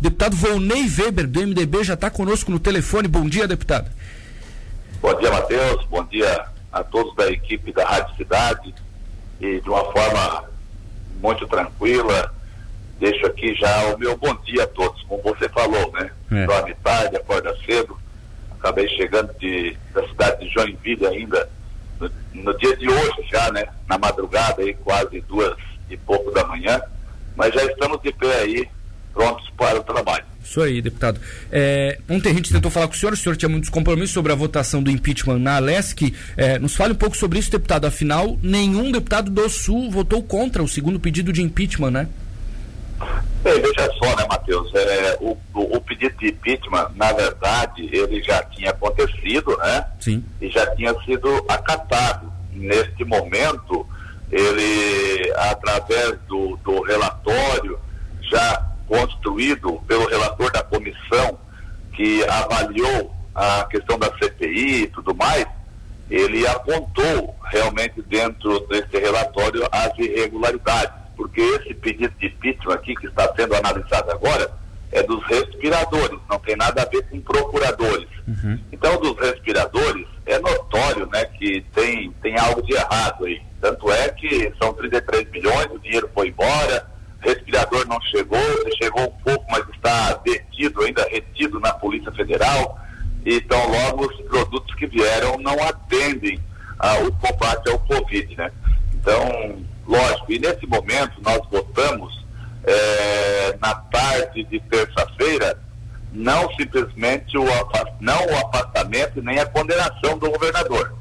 Deputado Volney Weber, do MDB, já está conosco no telefone. Bom dia, deputado. Bom dia, Matheus. Bom dia a todos da equipe da Rádio Cidade. E de uma forma muito tranquila, deixo aqui já o meu bom dia a todos, como você falou, né? É. Dorme tarde, acorda cedo. Acabei chegando de, da cidade de Joinville ainda no, no, dia de hoje já, né? Na madrugada aí, quase duas e pouco da manhã. Mas já estamos de pé aí, prontos para o trabalho. Isso aí, deputado. É, ontem a gente tentou falar com o senhor, o senhor tinha muitos compromissos sobre a votação do impeachment na Alesc. É, nos fale um pouco sobre isso, deputado. Afinal, nenhum deputado do Sul votou contra o segundo pedido de impeachment, né? Bem, veja só, né, Matheus? É, o, o, o, pedido de impeachment, na verdade, ele já tinha acontecido, né? Sim. E já tinha sido acatado. Neste momento, ele, através do, do relatório já construído pelo relator da comissão que avaliou a questão da CPI e tudo mais, ele apontou realmente dentro desse relatório as irregularidades, porque esse pedido de impeachment aqui que está sendo analisado agora é dos respiradores, não tem nada a ver com procuradores. Uhum. Então, dos respiradores, é notório né, que tem, tem algo de errado aí. Tanto é que são 33 milhões, o dinheiro foi embora, respirador não chegou, chegou um pouco, mas está detido, ainda retido na Polícia Federal. Então, logo, os produtos que vieram não atendem ah, o combate ao Covid, né? Então, lógico, e nesse momento nós votamos eh, na tarde de terça-feira não simplesmente o, não o afastamento nem a condenação do governador,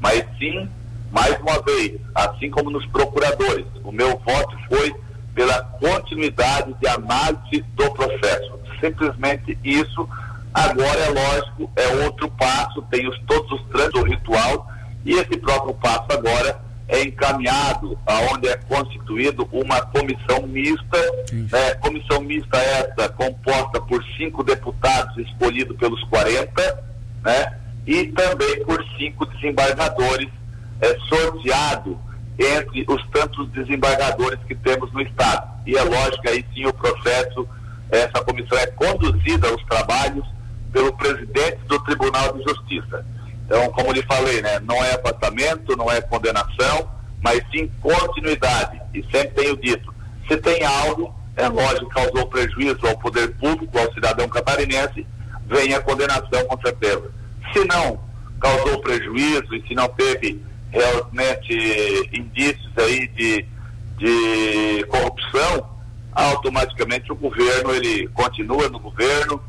mas sim, mais uma vez, assim como nos procuradores, o meu voto foi pela continuidade de análise do processo. Simplesmente isso. Agora é lógico, é outro passo, tem os, todos os trâmites do ritual, e esse próprio passo agora é encaminhado aonde é constituído uma comissão mista, né, comissão mista essa composta por cinco deputados escolhidos pelos 40, né, e também por cinco desembargadores é, sorteado entre os tantos desembargadores que temos no Estado. E é lógico, aí sim o processo, essa comissão é conduzida aos trabalhos pelo presidente do Tribunal de Justiça. Então, como lhe falei, né, não é afastamento, não é condenação, mas sim continuidade. E sempre tenho dito, se tem algo, é lógico, causou prejuízo ao poder público, ao cidadão catarinense, vem a condenação com certeza. Se não causou prejuízo e se não teve realmente indícios aí de, de corrupção, automaticamente o governo ele continua no governo,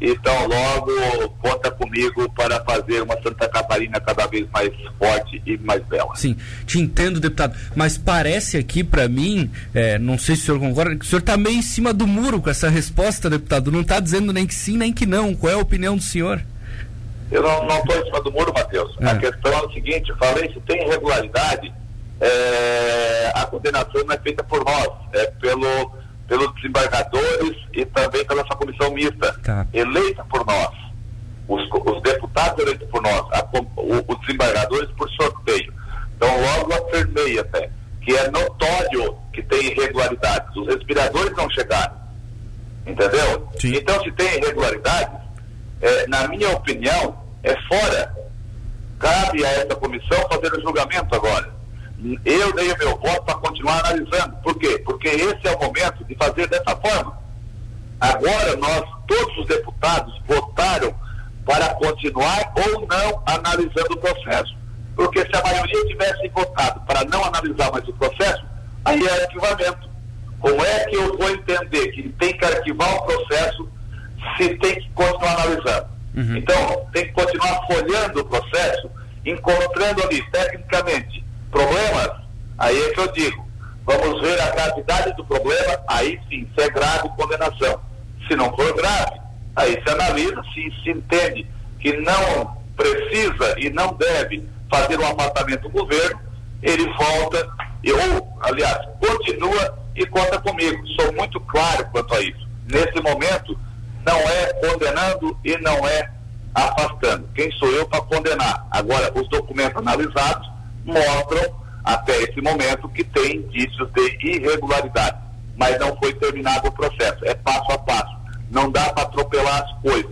então logo conta comigo para fazer uma Santa Catarina cada vez mais forte e mais bela. Sim, te entendo, deputado, mas parece aqui para mim, é, não sei se o senhor concorda, que o senhor está meio em cima do muro com essa resposta, deputado. Não está dizendo nem que sim nem que não. Qual é a opinião do senhor? Eu não estou em cima do muro, Matheus. É. A questão é o seguinte, falei, se tem irregularidade, é, a condenação não é feita por nós, é pelo, pelos desembargadores e também pela essa comissão mista, tá. eleita por nós. Os, os, deputados eleitos por nós, a, o, os desembargadores por sorteio. Então logo afirmei até que é notório que tem irregularidades. Os respiradores não chegaram. Entendeu? Sim. Então se tem irregularidades, é, na minha opinião, é fora. Cabe a essa comissão fazer o julgamento agora. Eu dei o meu voto para continuar analisando. Por quê? Porque esse é o momento de fazer dessa forma. Agora nós, todos os deputados, votaram para continuar ou não analisando o processo. Porque se a maioria tivesse votado para não analisar mais o processo, aí é arquivamento. Como é que eu vou entender que tem que arquivar o processo se tem que continuar analisando. Uhum. Então, tem que continuar folhando o processo, encontrando ali, tecnicamente, problemas, aí é que eu digo, vamos ver a gravidade do problema, aí sim, se é grave, condenação. Se não for grave, aí se analisa, se se entende que não precisa e não deve fazer um apartamento do governo, ele volta, ou, aliás, continua e conta comigo. Sou muito claro quanto a isso. Nesse momento, não é condenando e não é afastando. Quem sou eu para condenar? Agora, os documentos analisados mostram até esse momento que tem indícios de irregularidade, mas não foi terminado o processo. É passo a passo. as coisas.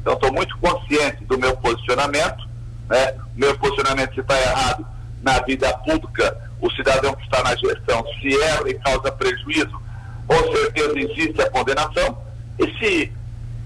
Então, estou muito consciente do meu posicionamento, né? Meu posicionamento, se está errado na vida pública, o cidadão que está na gestão, se erra e causa prejuízo, com certeza existe a condenação. E se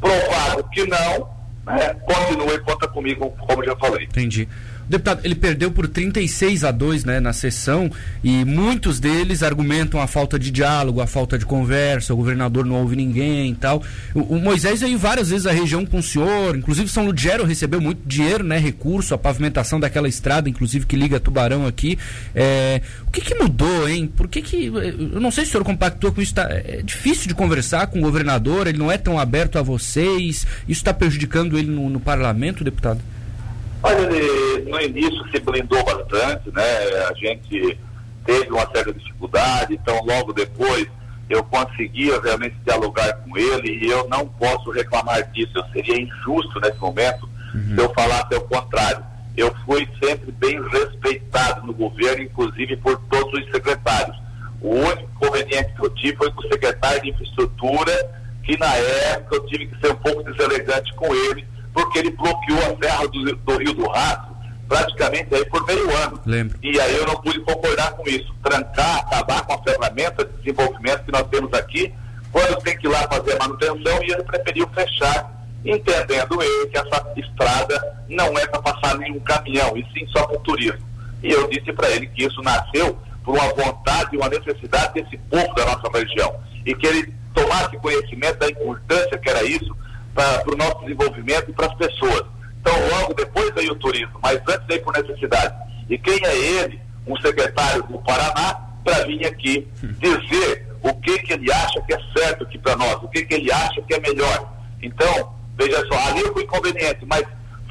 provado que não, né, continue conta comigo, como já falei. Entendi. Deputado, ele perdeu por 36 a 2 né, na sessão e muitos deles argumentam a falta de diálogo, a falta de conversa, o governador não ouve ninguém e tal. O, o Moisés veio várias vezes à região com o senhor, inclusive São Ludgero recebeu muito dinheiro, né, recurso, a pavimentação daquela estrada, inclusive que liga Tubarão aqui. É, o que, que mudou, hein? Por que que. Eu não sei se o senhor compactou com isso, tá, é difícil de conversar com o governador, ele não é tão aberto a vocês, isso está prejudicando ele no, no parlamento, deputado? Olha, ele no início se blindou bastante, né? A gente teve uma certa dificuldade, então logo depois eu conseguia realmente dialogar com ele e eu não posso reclamar disso. Eu seria injusto nesse momento uhum. se eu falasse ao contrário. Eu fui sempre bem respeitado no governo, inclusive por todos os secretários. O único inconveniente que eu tive foi com o secretário de infraestrutura, que na época eu tive que ser um pouco deselegante com ele, porque ele bloqueou a serra do, do Rio do Rato praticamente aí por meio ano. Lembro. E aí eu não pude concordar com isso. Trancar, acabar com a ferramenta de desenvolvimento que nós temos aqui, quando tem que ir lá fazer a manutenção, e ele preferiu fechar, entendendo ele que essa estrada não é para passar nenhum caminhão, e sim só para o turismo. E eu disse para ele que isso nasceu por uma vontade e uma necessidade desse povo da nossa região. E que ele tomasse conhecimento da importância que era isso para o nosso desenvolvimento e para as pessoas. Então, logo depois veio o turismo, mas antes veio por necessidade. E quem é ele, um secretário do Paraná, para vir aqui dizer o que, que ele acha que é certo aqui para nós, o que, que ele acha que é melhor. Então, veja só, ali foi inconveniente, mas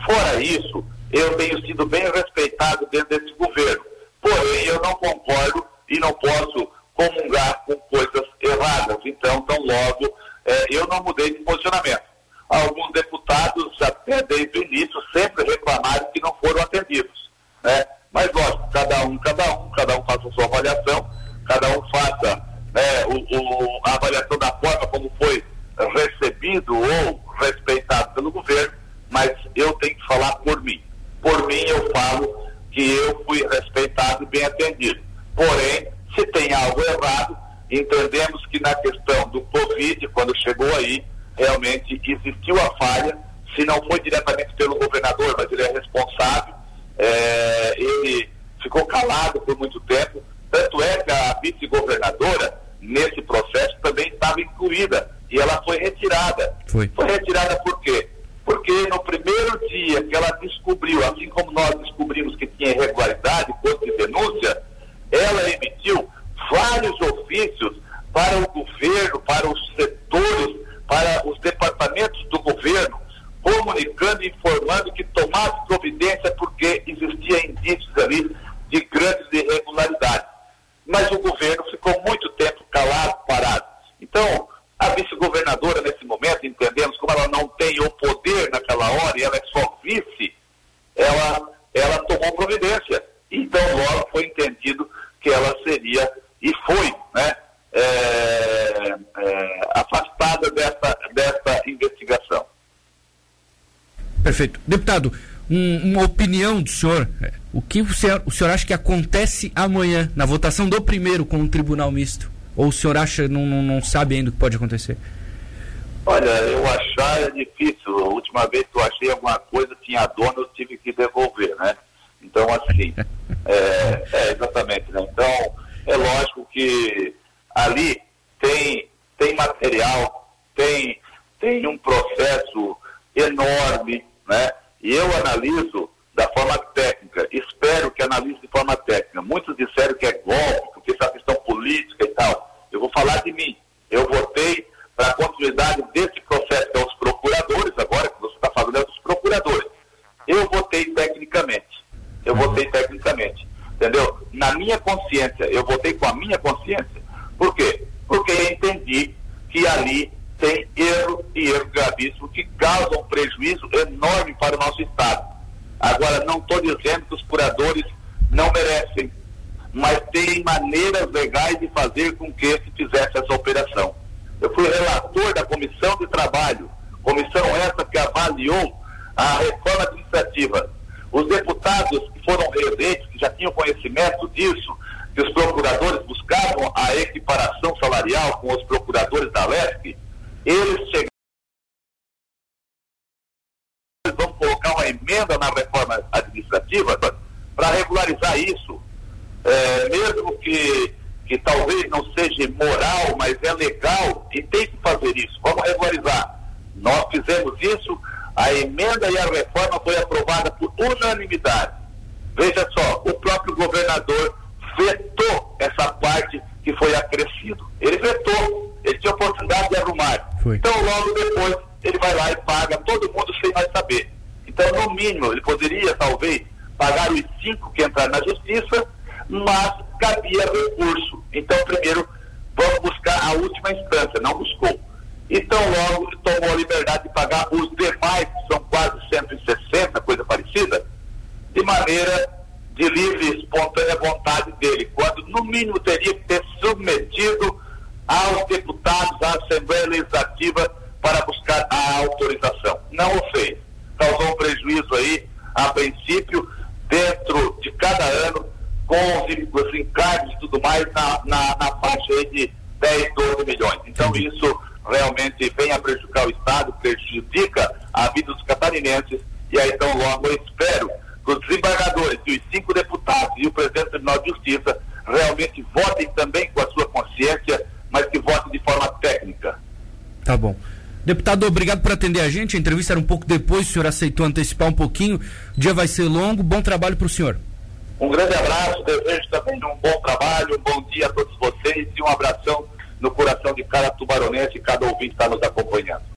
fora isso, eu tenho sido bem respeitado dentro desse governo. Ou respeitado pelo governo, mas eu tenho que falar por mim. Por mim, eu falo que eu fui respeitado e bem atendido. Porém, se tem algo errado, entendemos que na questão do Covid, quando chegou aí, realmente existiu a falha, se não foi diretamente pelo governador, mas ele é responsável. É, ele ficou calado por muito tempo, tanto é que a vice-governadora, nesse processo, também estava incluída e ela foi retirada. Foi. foi retirada por quê? Porque no primeiro dia que ela descobriu, assim como nós descobrimos que tinha irregularidade, posto de denúncia, ela emitiu vários ofícios para o governo, para os setores para os departamentos do governo, comunicando e informando que tomasse providência porque existia indícios ali de grandes irregularidades. Mas o governo ficou muito tempo calado, parado. Então, a vice-governadora, nesse momento, entendemos como ela não tem o poder naquela hora e ela é só vice, ela, ela tomou providência. Então, logo foi entendido que ela seria, e foi, né, é, é, afastada dessa, dessa investigação. Perfeito. Deputado, um, uma opinião do senhor. O que o senhor, o senhor acha que acontece amanhã na votação do primeiro com o Tribunal Misto? Ou o senhor acha, não, não, não sabe ainda o que pode acontecer? Olha, eu achar é difícil. A última vez que eu achei alguma coisa, tinha dono, eu tive que devolver, né? Então, assim, é, é, exatamente, né? Então, é lógico que ali tem, tem material, tem, tem um processo enorme, né? E eu analiso da forma técnica, espero que analise de forma técnica. Muitos disseram que é golpe, porque isso é questão política e tal. Eu vou falar de mim. Eu votei para a continuidade desse processo, que é os procuradores, agora que você está falando é dos procuradores. Eu votei tecnicamente. Eu votei tecnicamente. Entendeu? Na minha consciência, eu votei com a minha consciência por quê? Porque eu entendi que ali tem erro e gravíssimo que causam prejuízo enorme para o nosso Estado. Agora, não estou dizendo que os curadores não merecem, mas tem maneiras legais de fazer com que se fizesse essa operação. Eu fui relator da Comissão de Trabalho, comissão essa que avaliou a reforma administrativa. Os deputados que foram reeleitos, que já tinham conhecimento disso, que os procuradores buscavam a equiparação salarial com os procuradores da LESC, eles chegaram. Emenda na reforma administrativa para regularizar isso. É, mesmo que, que talvez não seja moral, mas é legal e tem que fazer isso. Vamos regularizar. Nós fizemos isso, a emenda e a reforma foi aprovada por unanimidade. Veja só, o próprio governador vetou essa parte que foi acrescido. Ele vetou, ele tinha oportunidade de arrumar. Foi. Então, logo depois, ele vai lá e paga todo mundo sem mais saber. Então, no mínimo, ele poderia, talvez, pagar os cinco que entraram na justiça, mas cabia recurso. Então, primeiro, vamos buscar a última instância, não buscou. Então, logo, tomou a liberdade de pagar os demais, que são quase 160, coisa parecida, de maneira de livre espontânea vontade dele, quando no mínimo teria que ter submetido aos deputados, à Assembleia Legislativa, para buscar a autorização. Não o fez. Prejuízo aí, a princípio, dentro de cada ano, com os, os encargos e tudo mais, na, na, na faixa aí de 10, 12 milhões. Então isso realmente vem a prejudicar o Estado, prejudica a vida dos catarinenses, e aí então logo eu espero os desembargadores e os cinco deputados e o presidente do Tribunal de Justiça realmente votem também com a sua consciência, mas que votem de forma técnica. Tá bom. Deputado, obrigado por atender a gente. A entrevista era um pouco depois, o senhor aceitou antecipar um pouquinho. O dia vai ser longo. Bom trabalho para o senhor. Um grande abraço, desejo também um bom trabalho, um bom dia a todos vocês e um abração no coração de cada tubaronense e cada ouvinte que está nos acompanhando.